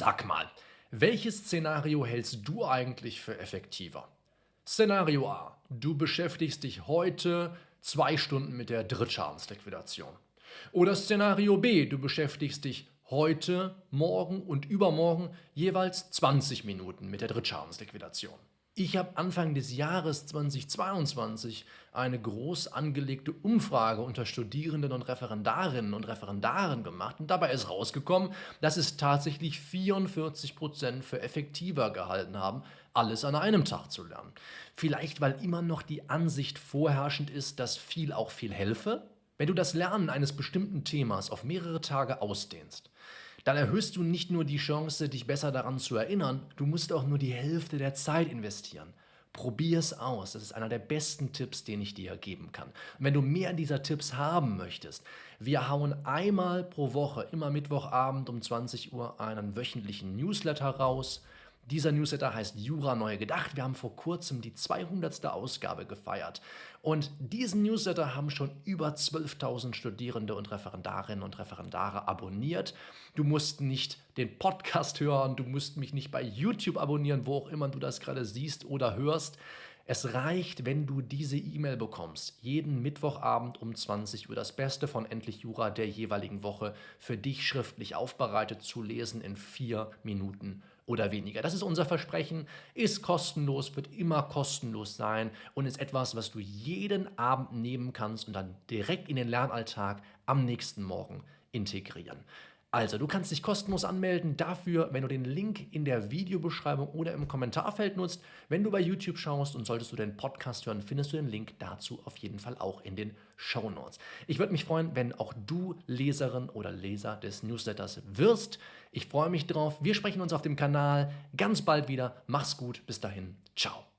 Sag mal, welches Szenario hältst du eigentlich für effektiver? Szenario A. Du beschäftigst dich heute zwei Stunden mit der Drittschadensliquidation. Oder Szenario B. Du beschäftigst dich heute, morgen und übermorgen jeweils 20 Minuten mit der Drittschadensliquidation. Ich habe Anfang des Jahres 2022 eine groß angelegte Umfrage unter Studierenden und Referendarinnen und Referendaren gemacht und dabei ist rausgekommen, dass es tatsächlich 44 Prozent für effektiver gehalten haben, alles an einem Tag zu lernen. Vielleicht, weil immer noch die Ansicht vorherrschend ist, dass viel auch viel helfe. Wenn du das Lernen eines bestimmten Themas auf mehrere Tage ausdehnst, dann erhöhst du nicht nur die Chance, dich besser daran zu erinnern, du musst auch nur die Hälfte der Zeit investieren. Probier es aus. Das ist einer der besten Tipps, den ich dir geben kann. Und wenn du mehr dieser Tipps haben möchtest, wir hauen einmal pro Woche, immer Mittwochabend um 20 Uhr, einen wöchentlichen Newsletter raus. Dieser Newsletter heißt Jura Neu Gedacht. Wir haben vor kurzem die 200. Ausgabe gefeiert. Und diesen Newsletter haben schon über 12.000 Studierende und Referendarinnen und Referendare abonniert. Du musst nicht den Podcast hören, du musst mich nicht bei YouTube abonnieren, wo auch immer du das gerade siehst oder hörst. Es reicht, wenn du diese E-Mail bekommst, jeden Mittwochabend um 20 Uhr. Das Beste von Endlich Jura der jeweiligen Woche. Für dich schriftlich aufbereitet zu lesen in vier Minuten oder weniger. Das ist unser Versprechen, ist kostenlos, wird immer kostenlos sein. Und ist etwas, was du jeden Abend nehmen kannst und dann direkt in den Lernalltag am nächsten Morgen integrieren. Also, du kannst dich kostenlos anmelden dafür, wenn du den Link in der Videobeschreibung oder im Kommentarfeld nutzt. Wenn du bei YouTube schaust und solltest du den Podcast hören, findest du den Link dazu auf jeden Fall auch in den Show Notes. Ich würde mich freuen, wenn auch du Leserin oder Leser des Newsletters wirst. Ich freue mich drauf. Wir sprechen uns auf dem Kanal ganz bald wieder. Mach's gut. Bis dahin. Ciao.